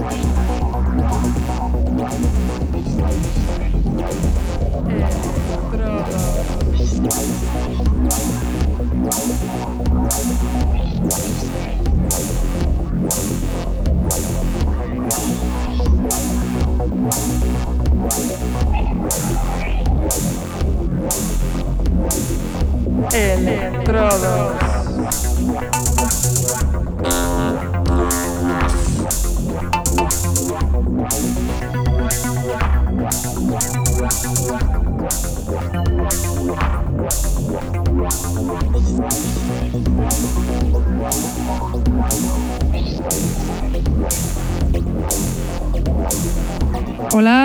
Estrada. Electrodos.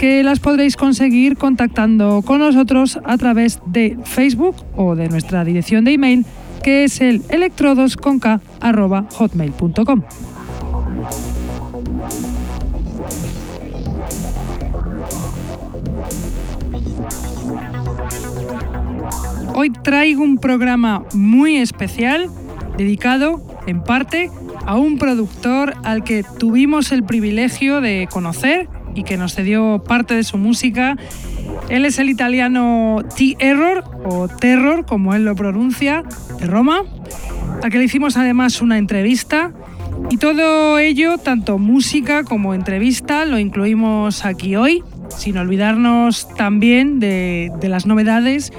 que las podréis conseguir contactando con nosotros a través de Facebook o de nuestra dirección de email que es el electrodosconk.hotmail.com. Hoy traigo un programa muy especial dedicado en parte a un productor al que tuvimos el privilegio de conocer y que nos cedió parte de su música. Él es el italiano T-Error, o Terror, como él lo pronuncia, de Roma, al que le hicimos además una entrevista. Y todo ello, tanto música como entrevista, lo incluimos aquí hoy, sin olvidarnos también de, de las novedades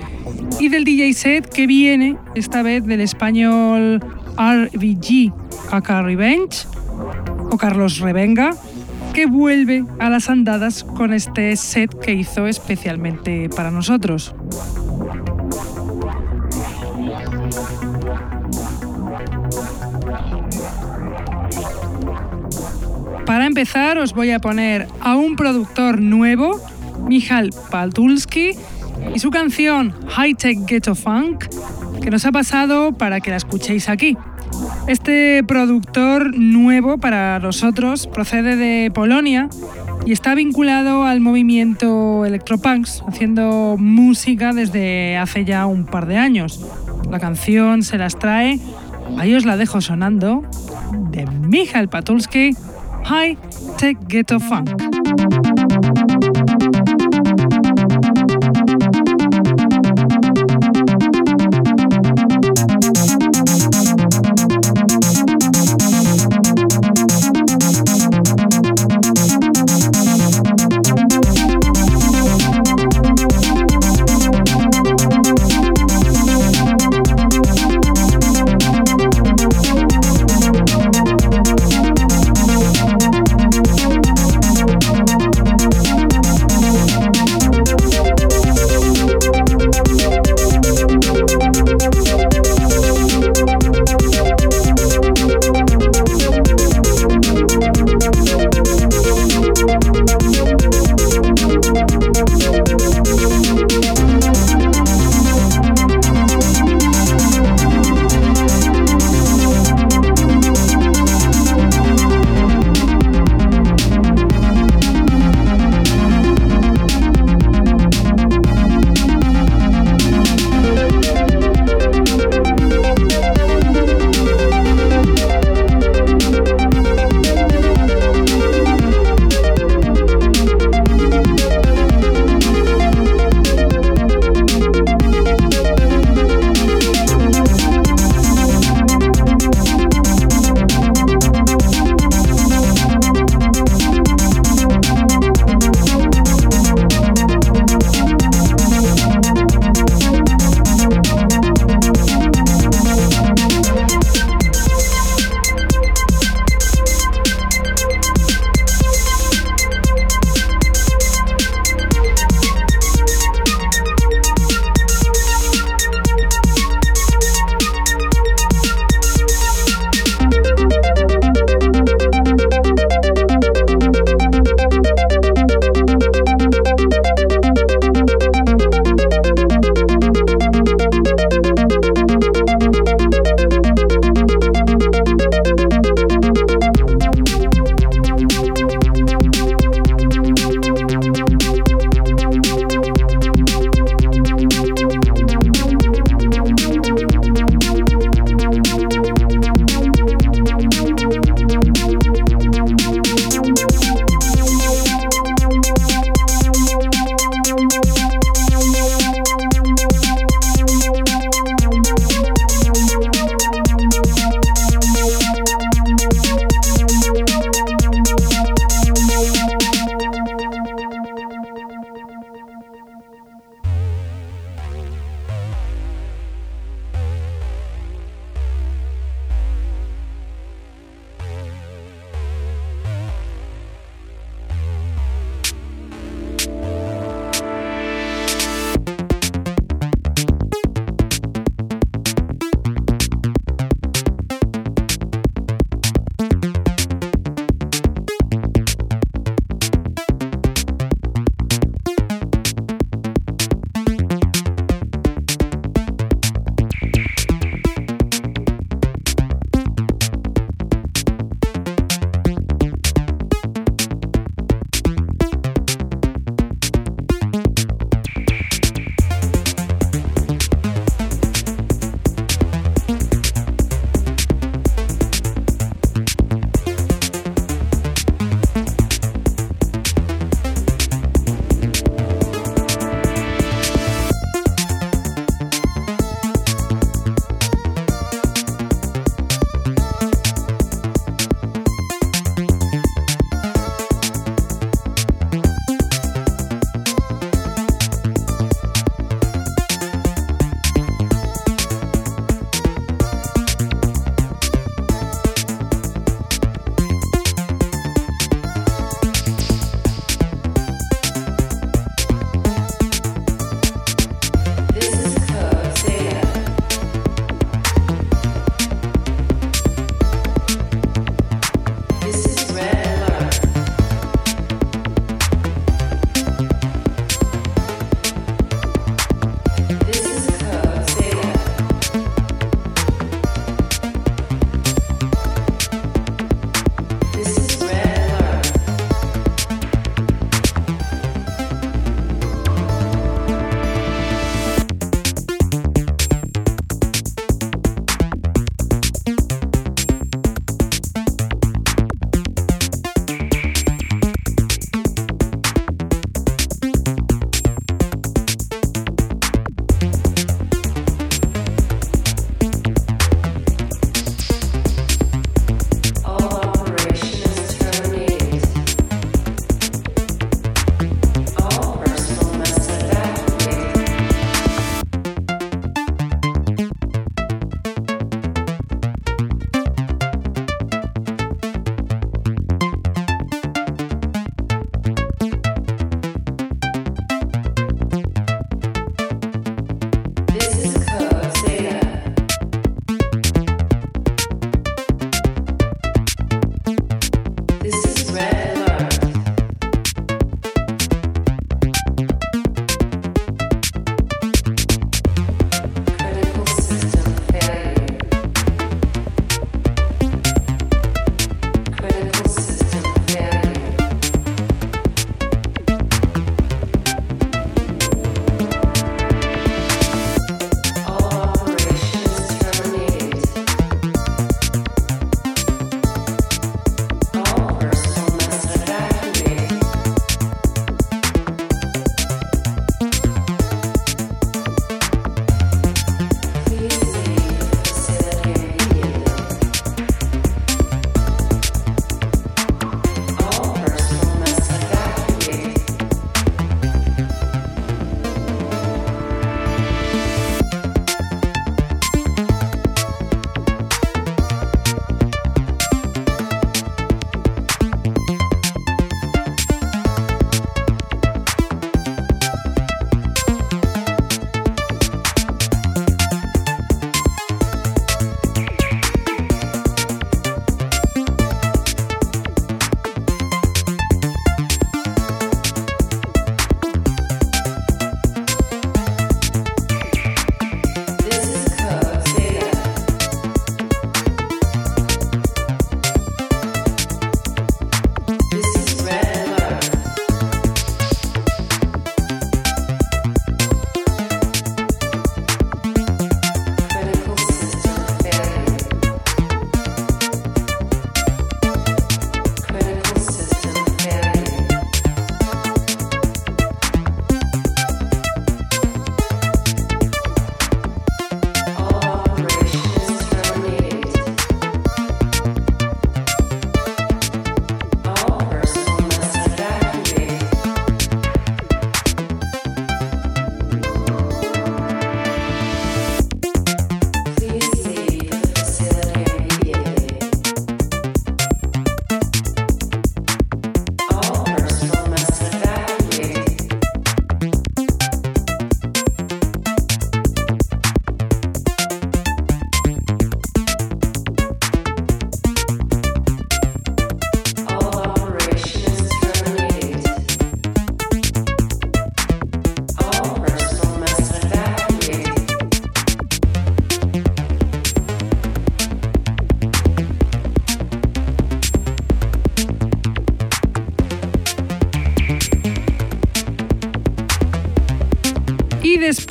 y del DJ set que viene, esta vez del español RVG, acá Revenge, o Carlos Revenga, que vuelve a las andadas con este set que hizo especialmente para nosotros. Para empezar os voy a poner a un productor nuevo, Michal Paltulski, y su canción High Tech Ghetto Funk, que nos ha pasado para que la escuchéis aquí. Este productor nuevo para nosotros procede de Polonia y está vinculado al movimiento Electropunks, haciendo música desde hace ya un par de años. La canción se las trae, ahí os la dejo sonando, de Michael Patulski, High Tech Ghetto Funk.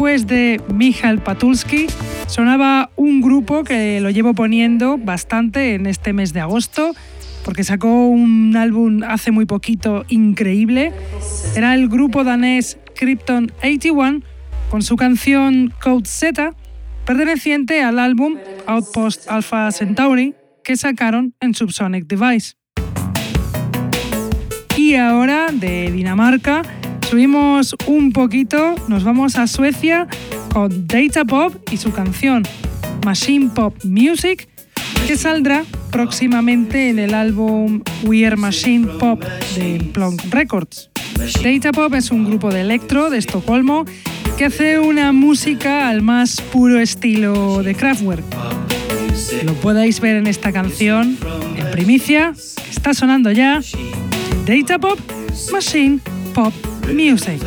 Después de Michal Patulski, sonaba un grupo que lo llevo poniendo bastante en este mes de agosto, porque sacó un álbum hace muy poquito increíble. Era el grupo danés Krypton 81 con su canción Code Z, perteneciente al álbum Outpost Alpha Centauri que sacaron en Subsonic Device. Y ahora de Dinamarca subimos un poquito, nos vamos a Suecia con Data Pop y su canción Machine Pop Music, que saldrá próximamente en el álbum Weird Machine Pop de Plonk Records. Data Pop es un grupo de electro de Estocolmo que hace una música al más puro estilo de Kraftwerk. Lo podéis ver en esta canción en primicia, está sonando ya. Data Pop, Machine Pop Music.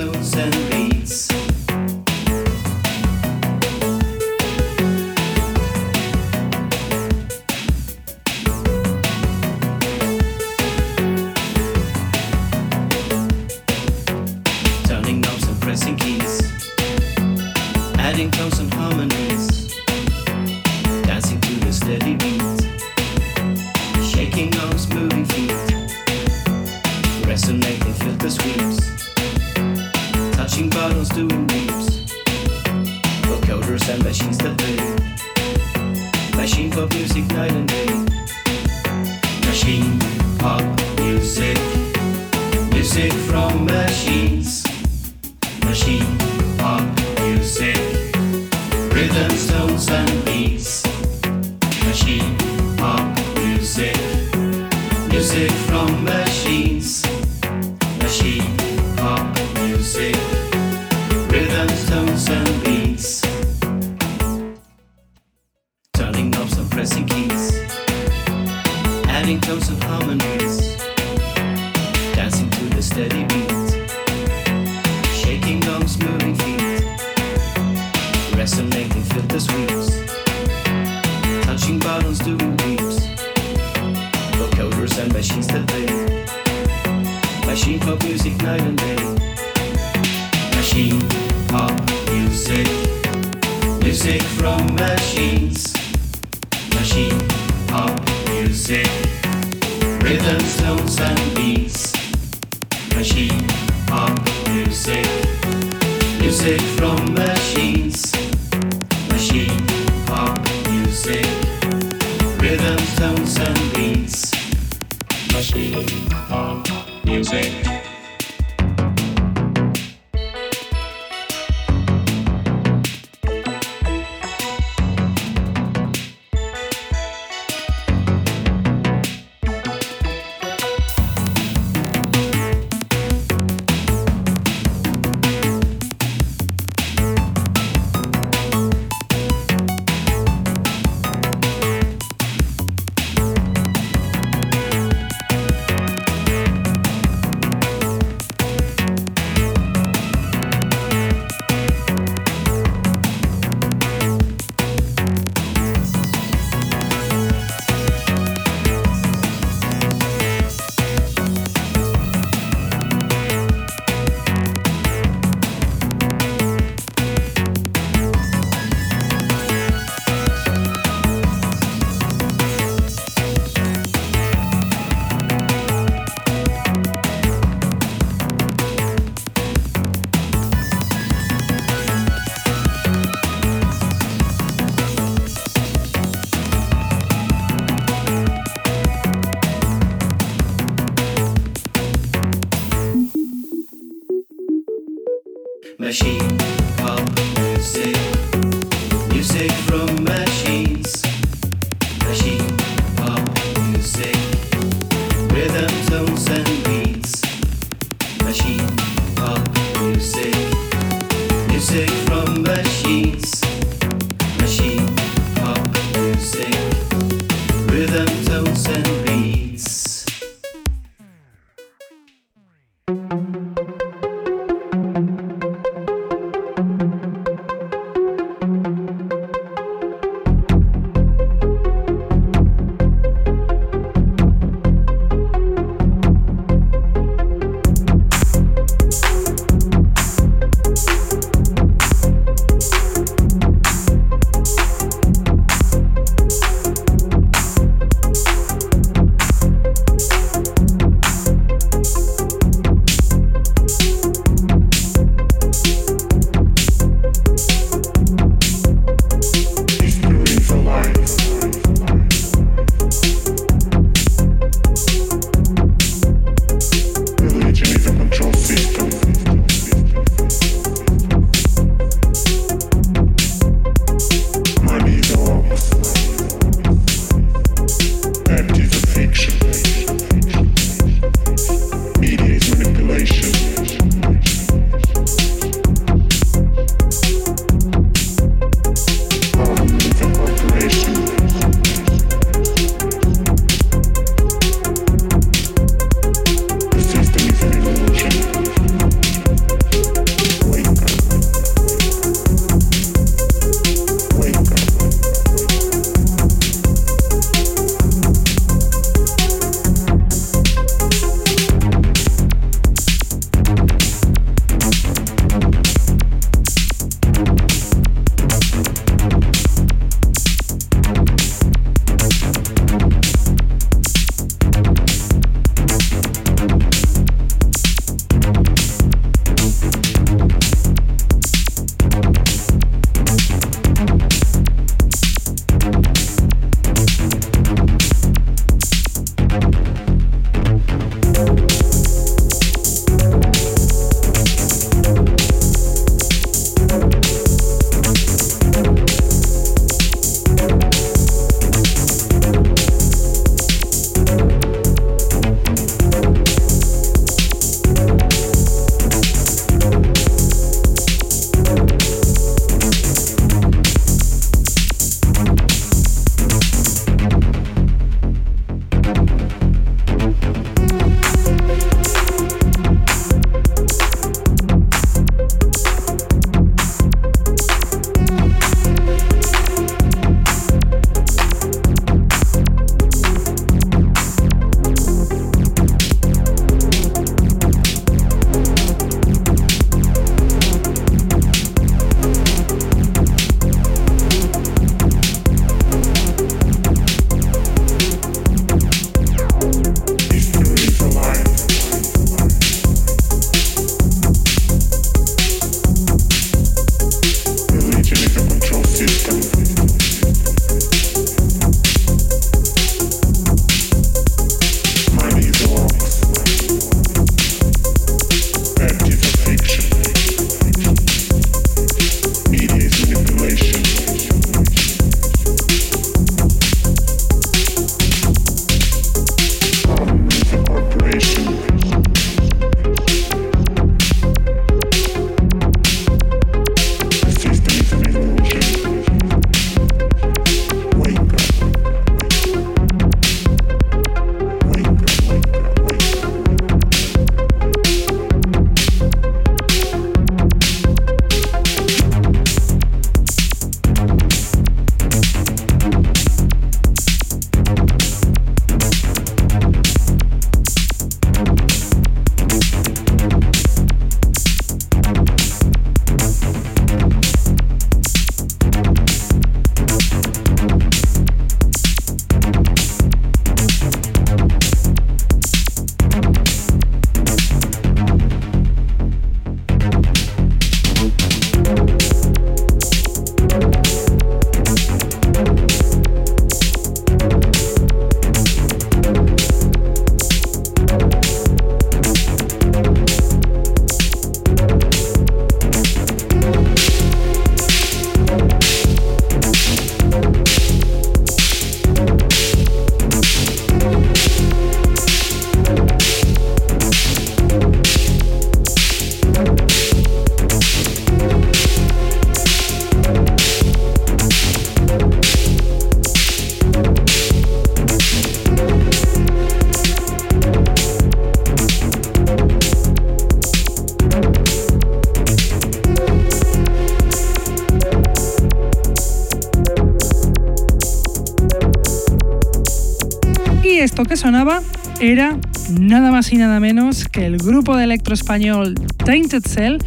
Que sonaba era nada más y nada menos que el grupo de electro español Tainted Cell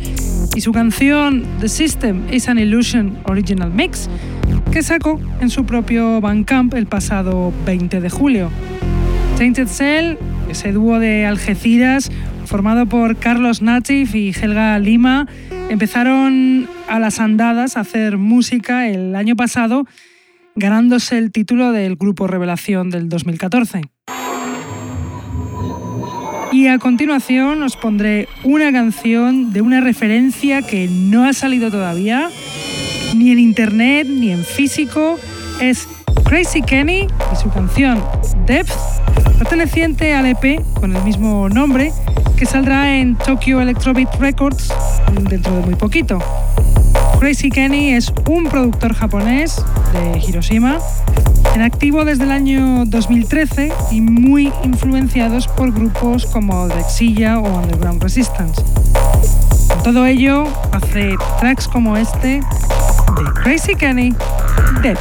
y su canción The System is an Illusion Original Mix, que sacó en su propio Bandcamp el pasado 20 de julio. Tainted Cell, ese dúo de Algeciras formado por Carlos Natif y Helga Lima, empezaron a las andadas a hacer música el año pasado, ganándose el título del Grupo Revelación del 2014. Y a continuación os pondré una canción de una referencia que no ha salido todavía, ni en internet ni en físico. Es Crazy Kenny y su canción Depth, perteneciente al EP con el mismo nombre, que saldrá en Tokyo Electrobeat Records dentro de muy poquito. Crazy Kenny es un productor japonés de Hiroshima, en activo desde el año 2013 y muy influenciados por grupos como Drexilla o Underground Resistance. Con todo ello, hace tracks como este de Crazy Kenny, Depth.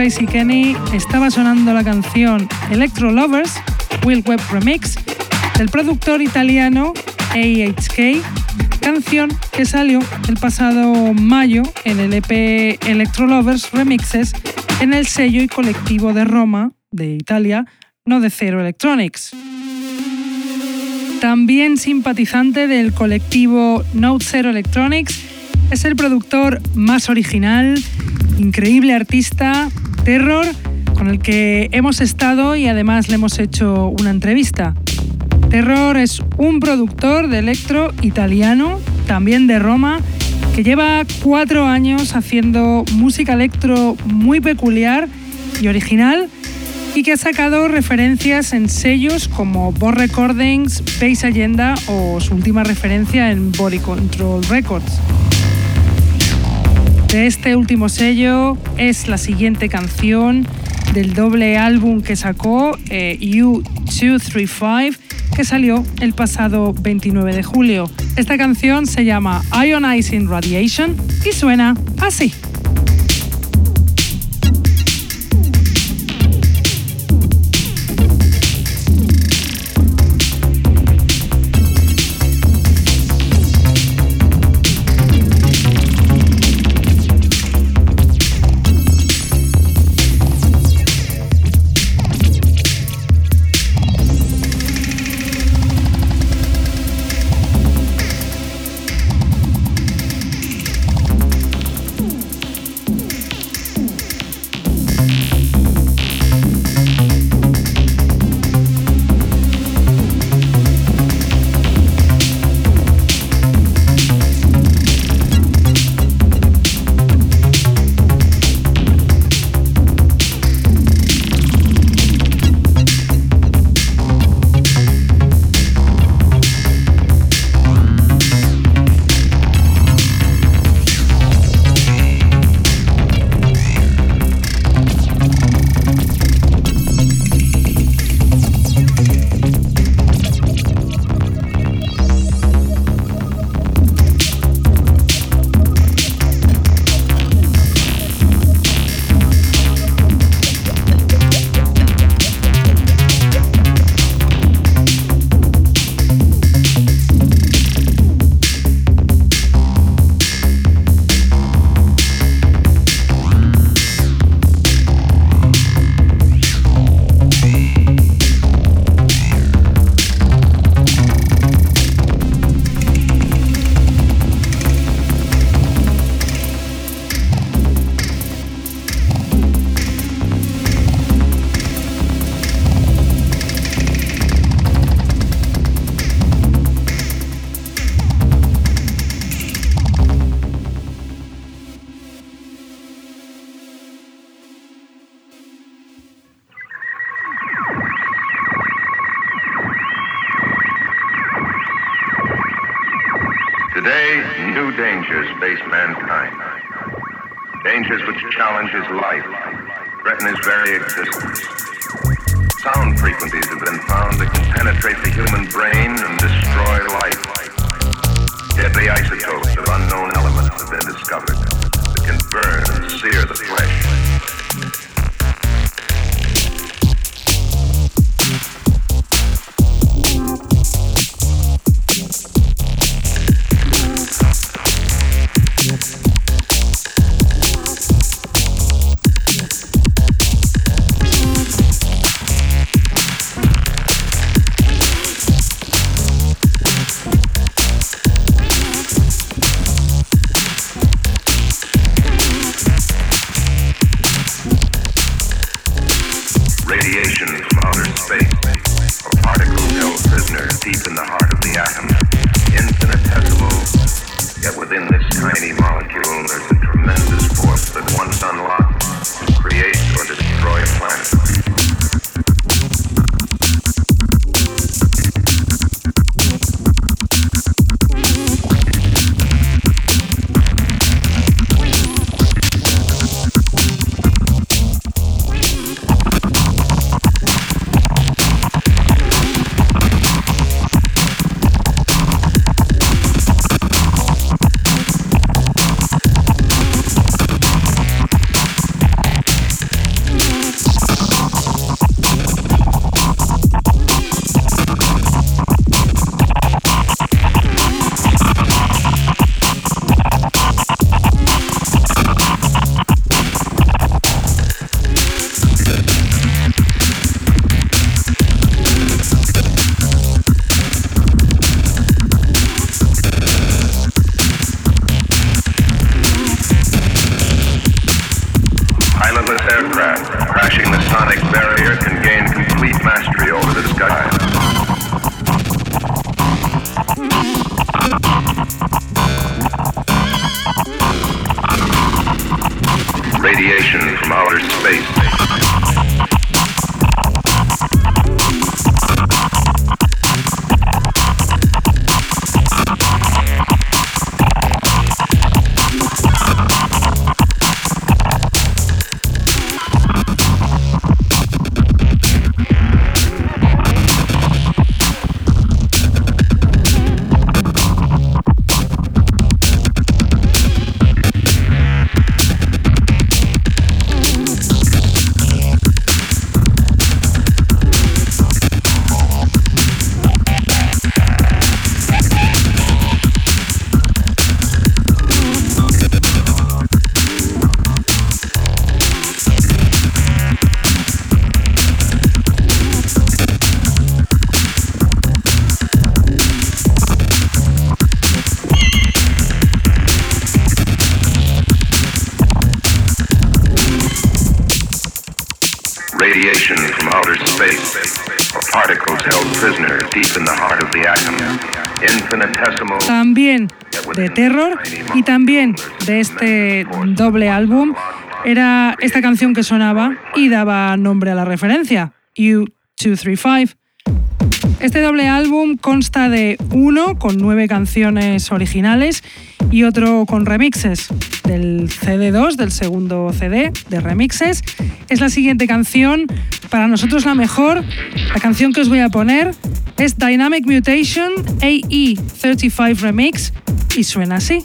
Crazy Kenny estaba sonando la canción Electro Lovers, Will Web Remix, del productor italiano AHK, canción que salió el pasado mayo en el EP Electro Lovers Remixes en el sello y colectivo de Roma, de Italia, no de Zero Electronics. También simpatizante del colectivo Note Zero Electronics, es el productor más original, increíble artista, Terror, con el que hemos estado y además le hemos hecho una entrevista. Terror es un productor de electro italiano, también de Roma, que lleva cuatro años haciendo música electro muy peculiar y original y que ha sacado referencias en sellos como Boss Recordings, Base Agenda o su última referencia en Body Control Records. De este último sello es la siguiente canción del doble álbum que sacó eh, U235 que salió el pasado 29 de julio. Esta canción se llama Ionizing Radiation y suena así. Space. Terror y también de este doble álbum era esta canción que sonaba y daba nombre a la referencia, U235. Este doble álbum consta de uno con nueve canciones originales y otro con remixes. Del CD2, del segundo CD de remixes, es la siguiente canción, para nosotros la mejor. La canción que os voy a poner es Dynamic Mutation AE35 Remix y suena así.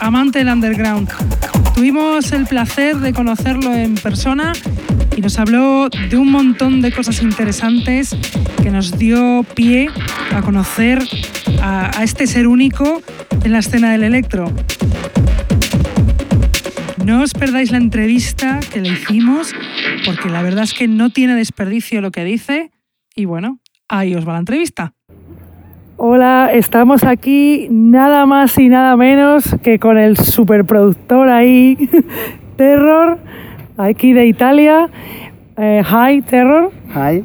Amante del underground. Tuvimos el placer de conocerlo en persona y nos habló de un montón de cosas interesantes que nos dio pie a conocer a este ser único en la escena del electro. No os perdáis la entrevista que le hicimos, porque la verdad es que no tiene desperdicio lo que dice. Y bueno, ahí os va la entrevista. Estamos aquí nada más y nada menos que con el superproductor ahí, Terror, aquí de Italia. Eh, hi, Terror. Hi,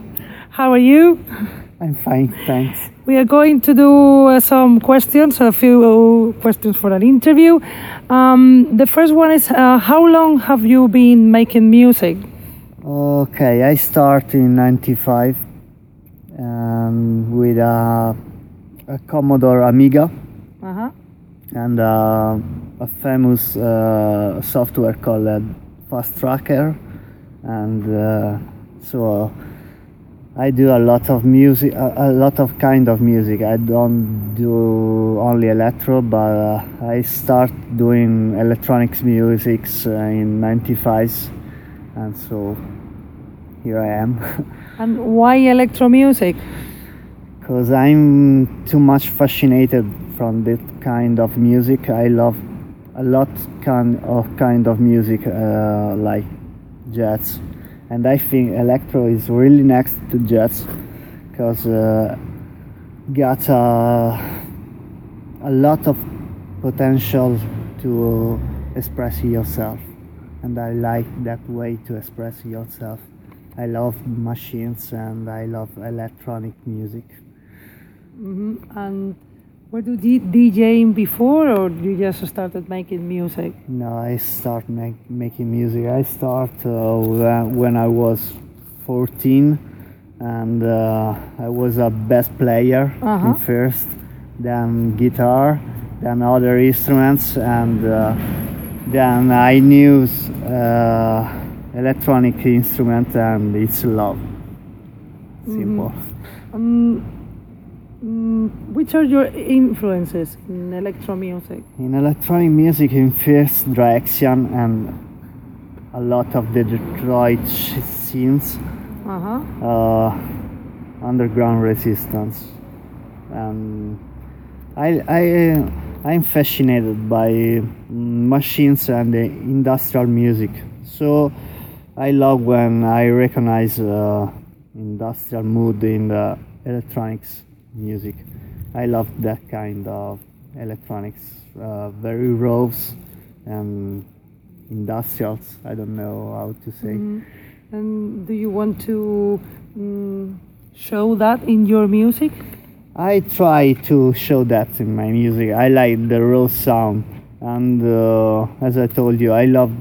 How are you? I'm fine, thanks. We are going to do uh, some questions, a few questions for an interview. Um, the first one is uh, How long have you been making music? Okay, I start in 95 Commodore Amiga Uh-huh. and uh, a famous uh, software called uh, Fast Tracker. And uh, so I do a lot of music, a, a lot of kind of music. I don't do only electro, but uh, I start doing electronics music uh, in 95 and so here I am. And why electro music? Because I'm too much fascinated from that kind of music. I love a lot kind of kind of music uh, like jazz, and I think electro is really next to jazz because uh, got a, a lot of potential to express yourself, and I like that way to express yourself. I love machines and I love electronic music. And were you D- DJing before or you just started making music? No, I start make, making music. I start uh, when, I was 14, and uh, I was a bass player Uh-huh. in first, then guitar, then other instruments, and uh, then I knew uh, electronic instrument, and it's love. Simple. Um, mm, which are your influences in electro music? In electronic music, in first direction, and a lot of the Detroit scenes. Uh-huh. uh, underground resistance and I, I I'm fascinated by machines and the industrial music so I love when I recognize uh, industrial mood in the electronics music I love that kind of electronics uh, very raw and industrials I don't know how to say And do you want to mm, show that in your music? I try to show that in my music. I like the raw sound, and uh, as I told you, I love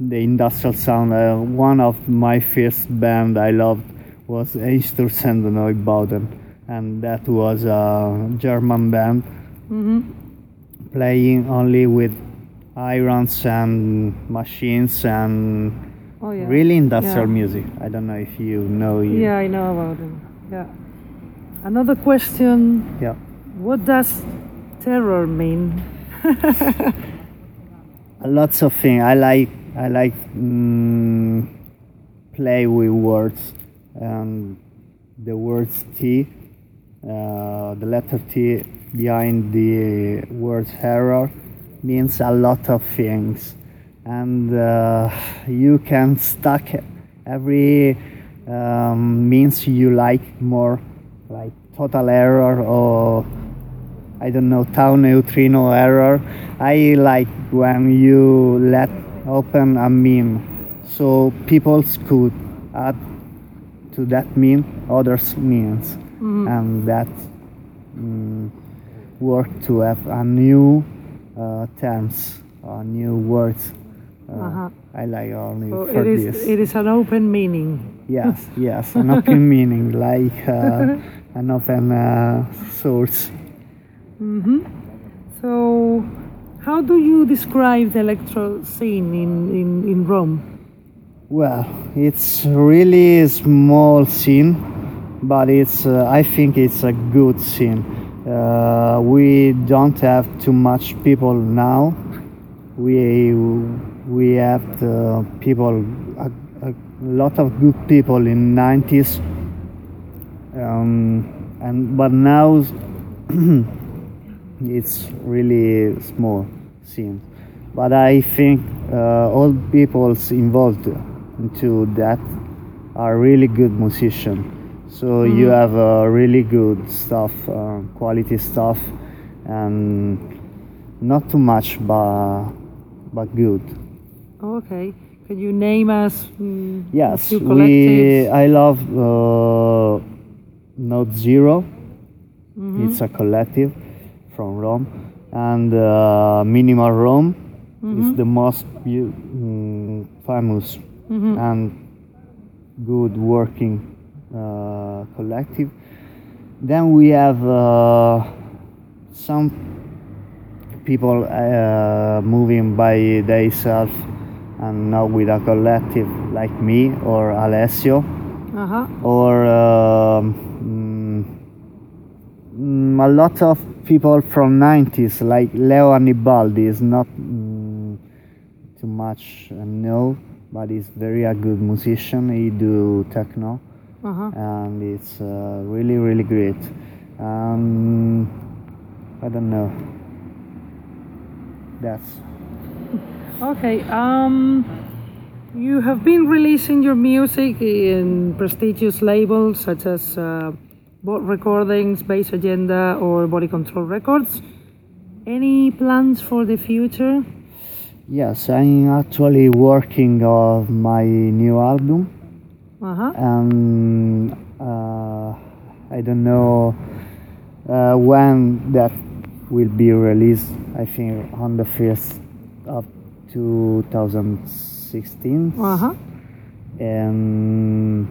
the industrial sound. Uh, one of my first band I loved was Einsturz and Neubauten, and that was a German band playing only with irons and machines and Oh yeah. really industrial Yeah. music. I don't know if you know. it. Yeah, I know about it. Yeah. Another question: Yeah. What does terror mean? lots of things. I like I like mm, play with words and the words T, the letter T behind the word error means a lot of things, and uh, you can stack every um, means you like more, like total error or I don't know, tau neutrino error. I like when you let open a meme so people could add to that meme others memes and that mm, work to have a new uh, terms or new words. Uh, Uh-huh. I like only So for it is this. it is an open meaning. yes, yes, an open meaning like uh, an open uh, source. So, how do you describe the electro scene in, in, in Rome? Well, it's really a small scene, but it's uh, I think it's a good scene. Uh, we don't have too much people now. We we have people a, a lot of good people in 90s um, and but now it's really small scene. But i think uh, all peoples involved into that are really good musicians so you have uh, really good stuff uh, quality stuff and not too much but but good Okay. Can you name us? mm, Yes, we. I love uh, Note 0 It's a collective from Rome, and uh, Minimal Rome is the most beau- mm, famous and good working uh, collective. Then we have uh, some people uh, moving by themselves and not with a collective like me or Alessio Uh-huh. or um, mm, a lot of people from 90s like Leo Annibaldi is not mm, too much uh, know but he's very a good musician he do techno Uh-huh. and it's uh, really really great um, I don't know that's Okay. Um, you have been releasing your music in prestigious labels such as uh, Bot Recordings, Base Agenda, or Body Control Records. Any plans for the future? yes I'm actually working on my new album Uh huh. and uh, I don't know uh, when that will be released. I think on the first of 2016, Uh huh. and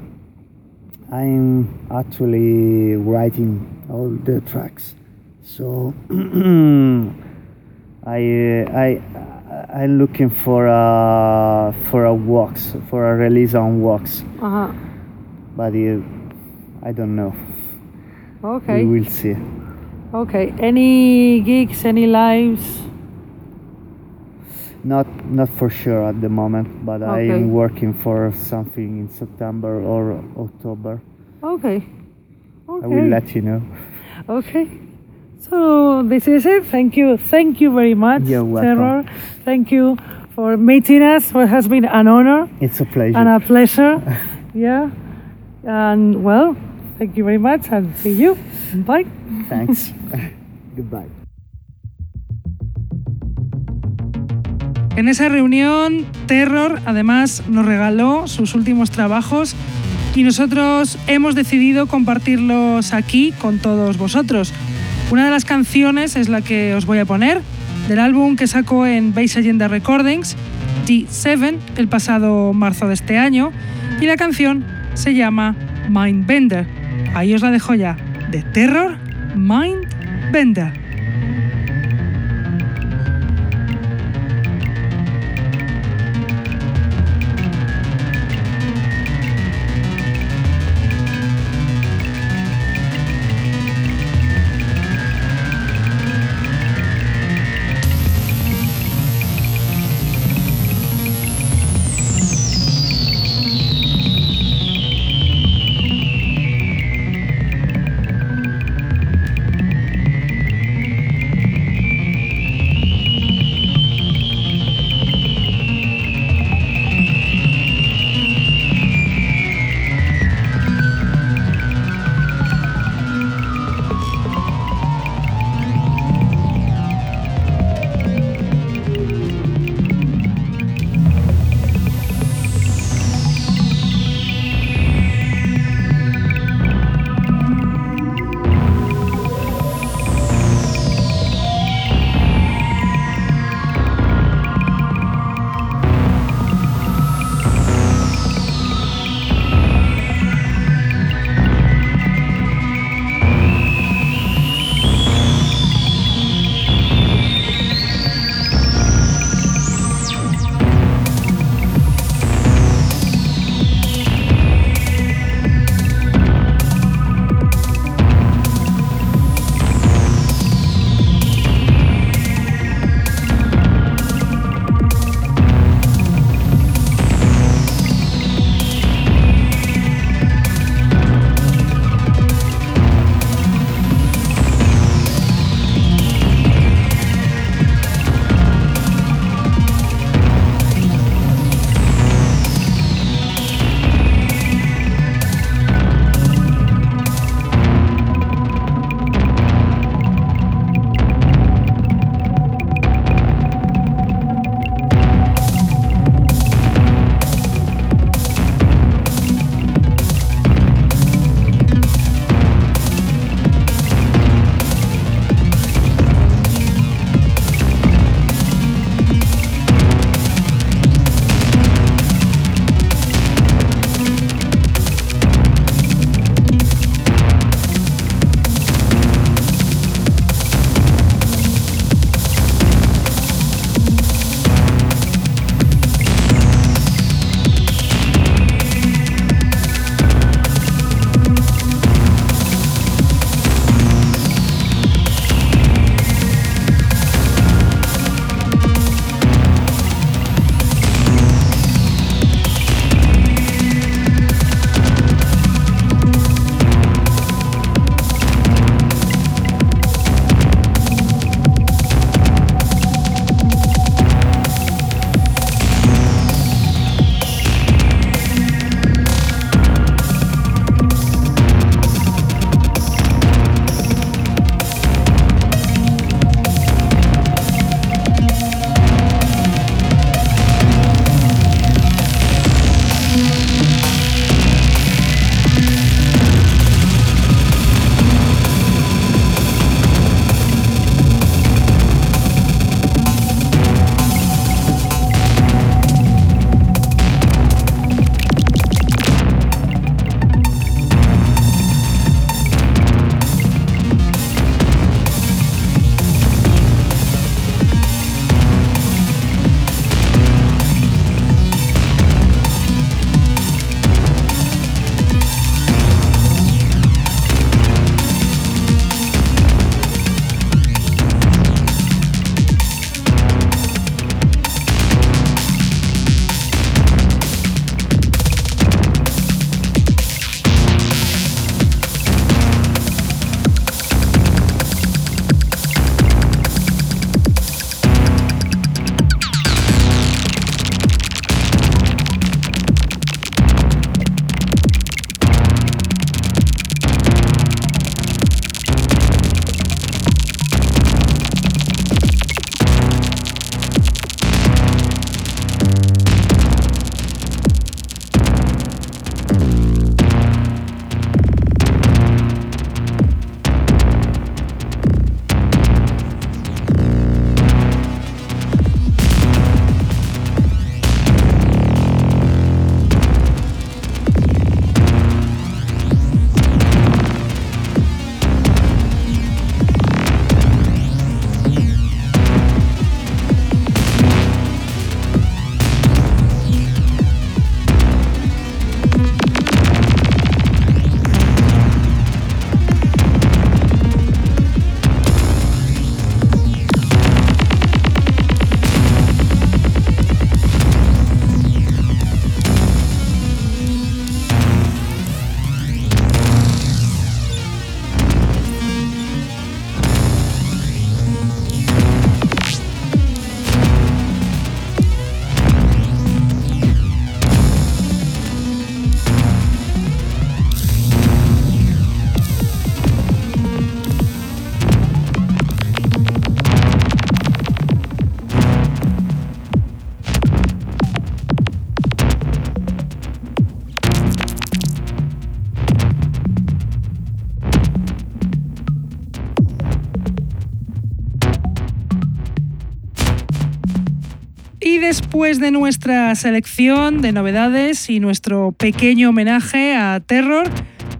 I'm actually writing all the tracks. So I I I'm looking for a for a walks for a release on walks Uh huh. but uh, I don't know. Okay. We will see. Okay. Any gigs? Any lives? Not not for sure at the moment, but I am working for something in September or October. Okay. Okay. I will let you know. Okay. So this is it. Thank you. Thank you very much, You're welcome. Terror. Thank you for meeting us. It has been an honor It's a pleasure. and a pleasure. yeah. And well, thank you very much and see you. Bye. Thanks. Goodbye. En esa reunión, Terror además nos regaló sus últimos trabajos y nosotros hemos decidido compartirlos aquí con todos vosotros. Una de las canciones es la que os voy a poner del álbum que sacó en Base Agenda Recordings, D7, el pasado marzo de este año, y la canción se llama Mindbender. Ahí os la dejo ya, de Terror, Mindbender. Después de nuestra selección de novedades y nuestro pequeño homenaje a Terror,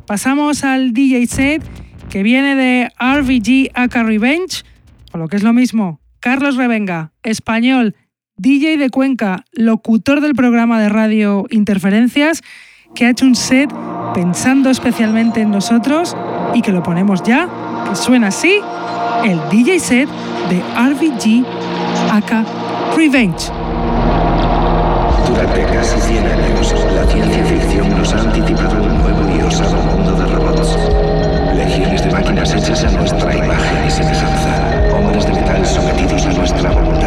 pasamos al DJ set que viene de RVG Aka Revenge, o lo que es lo mismo, Carlos Revenga, español, DJ de Cuenca, locutor del programa de radio Interferencias, que ha hecho un set pensando especialmente en nosotros y que lo ponemos ya, que suena así, el DJ set de RVG Aka Revenge. Durante casi 100 años, la ciencia ficción nos ha anticipado un nuevo y osado mundo de robots. Legiones de máquinas hechas a nuestra imagen y semejanza. Hombres de metal sometidos a nuestra voluntad.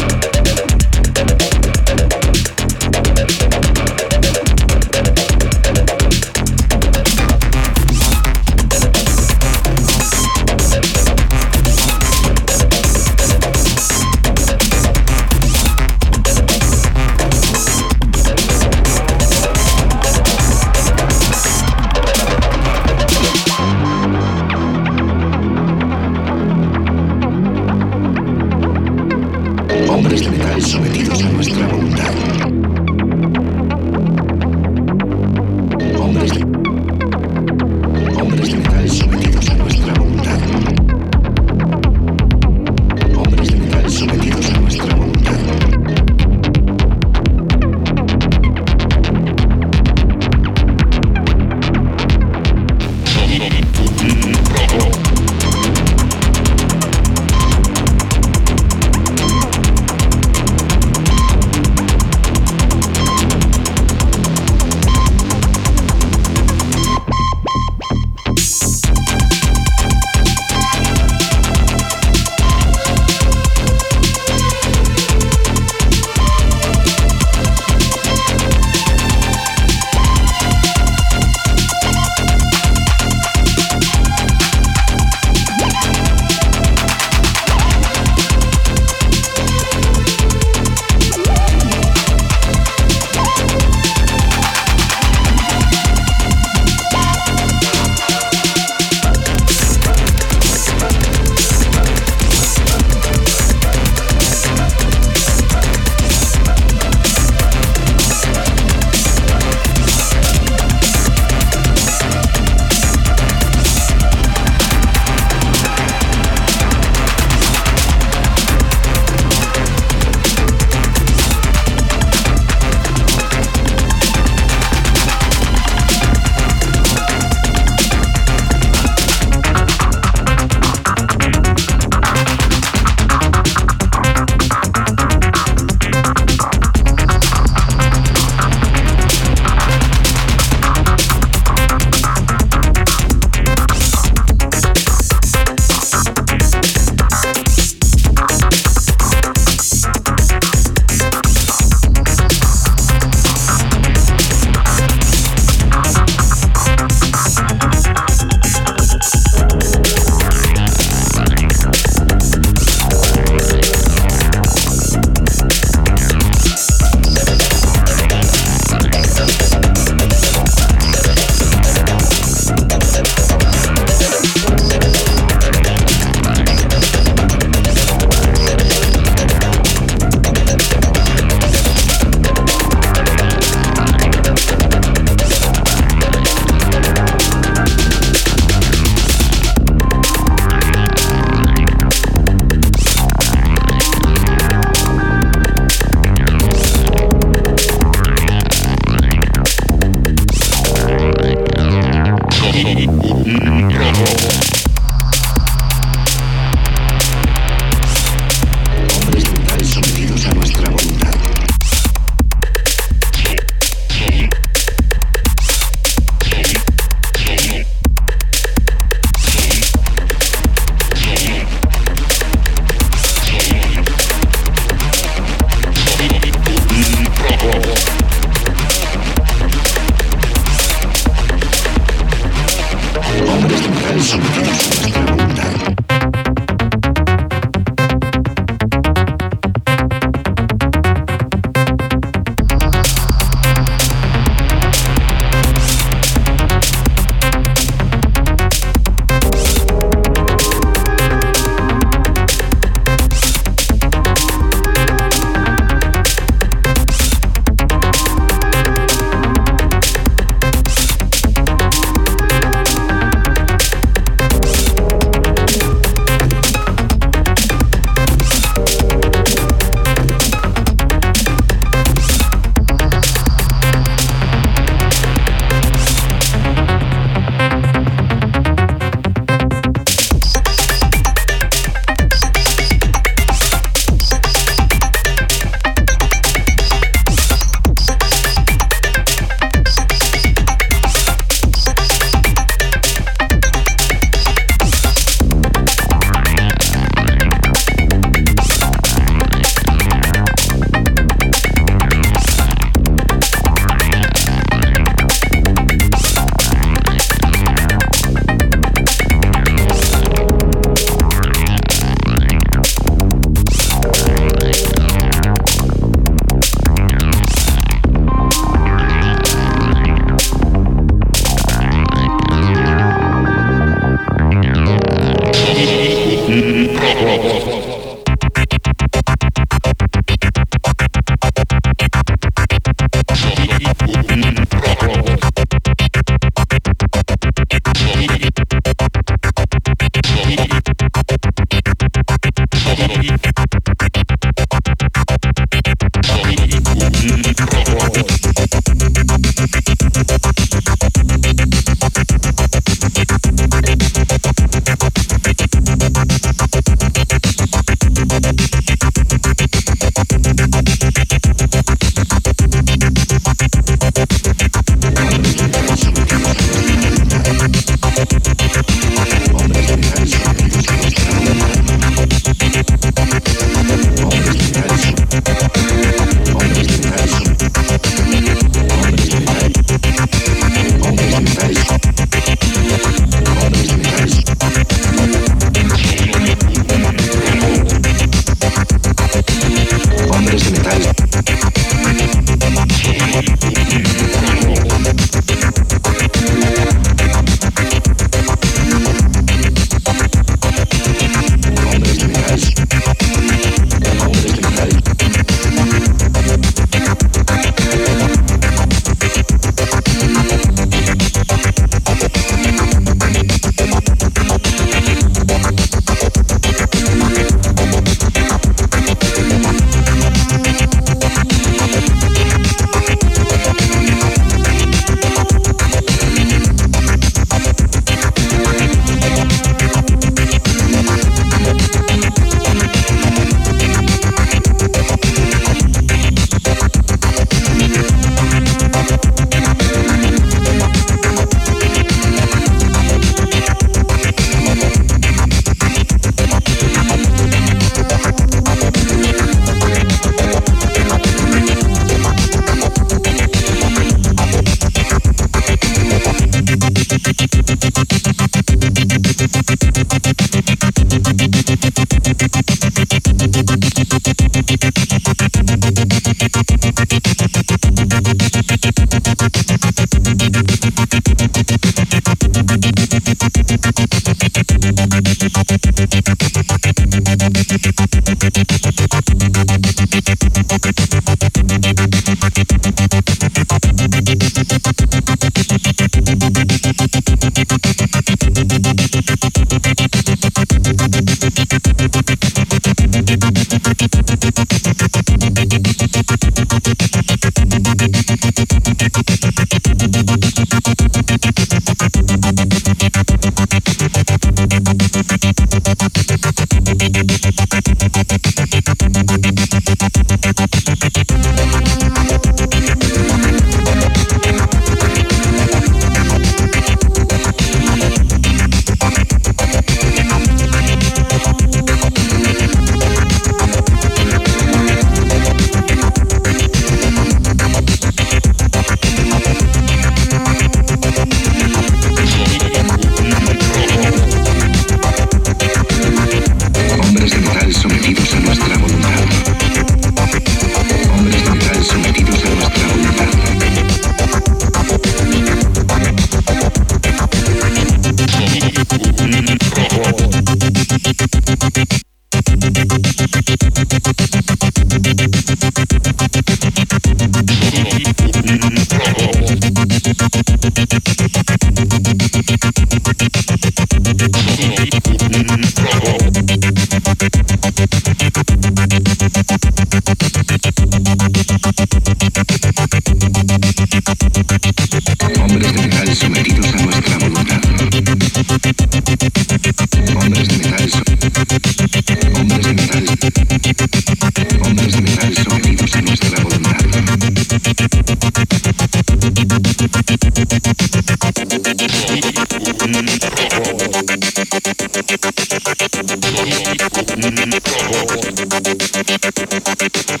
Thank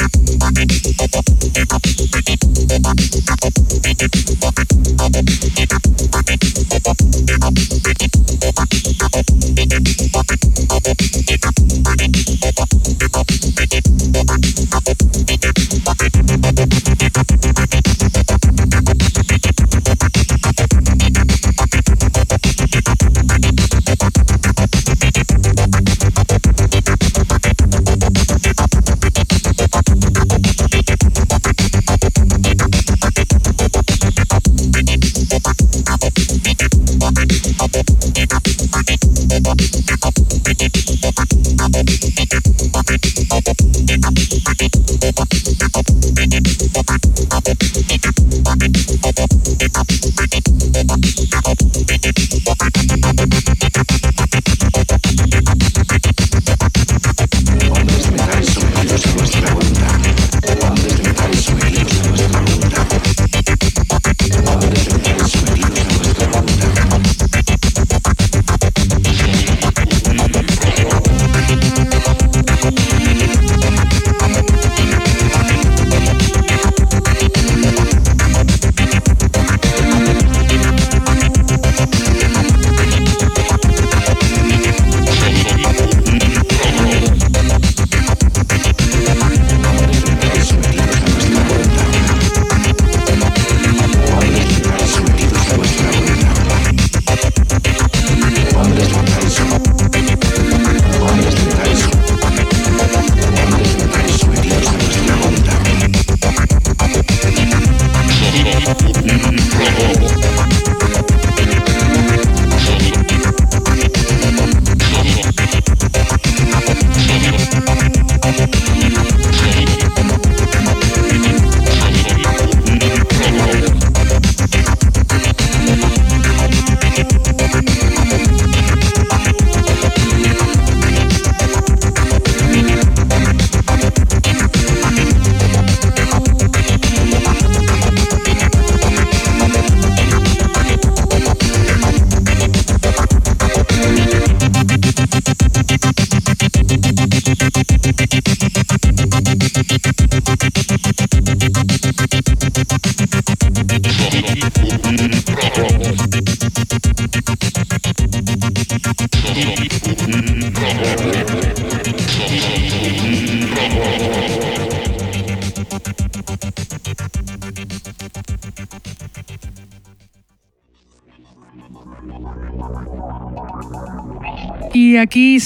you.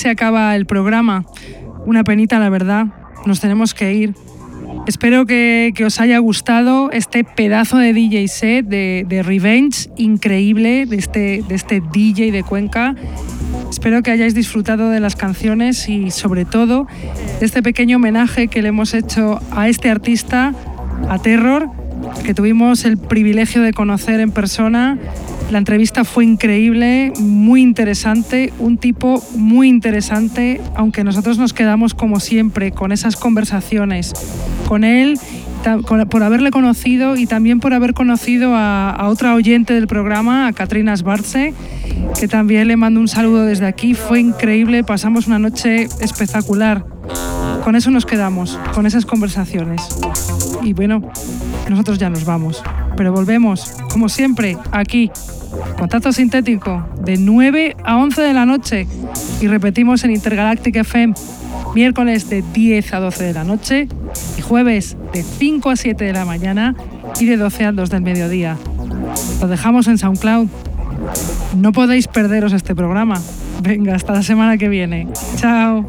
Se acaba el programa. Una penita, la verdad. Nos tenemos que ir. Espero que, os haya gustado este pedazo de DJ set de, Revenge, increíble, de este, de este DJ de Cuenca. Espero que hayáis disfrutado de las canciones y sobre todo de este pequeño homenaje que le hemos hecho a este artista, a Terror, que tuvimos el privilegio de conocer en persona la entrevista fue increíble, muy interesante, un tipo muy interesante, aunque nosotros nos quedamos como siempre con esas conversaciones con él por haberle conocido y también por haber conocido a, otra oyente del programa, a Katrina Sbarce, que también le mando un saludo desde aquí. Fue increíble, pasamos una noche espectacular. Con eso nos quedamos, con esas conversaciones. Y bueno, nosotros ya nos vamos, pero volvemos, como siempre, aquí Contacto sintético de 9 a 11 de la noche y repetimos en Intergalactic FM miércoles de 10 a 12 de la noche y jueves de 5 a 7 de la mañana y de 12 a 2 del mediodía. Lo dejamos en SoundCloud. No podéis perderos este programa. Venga, hasta la semana que viene. Chao.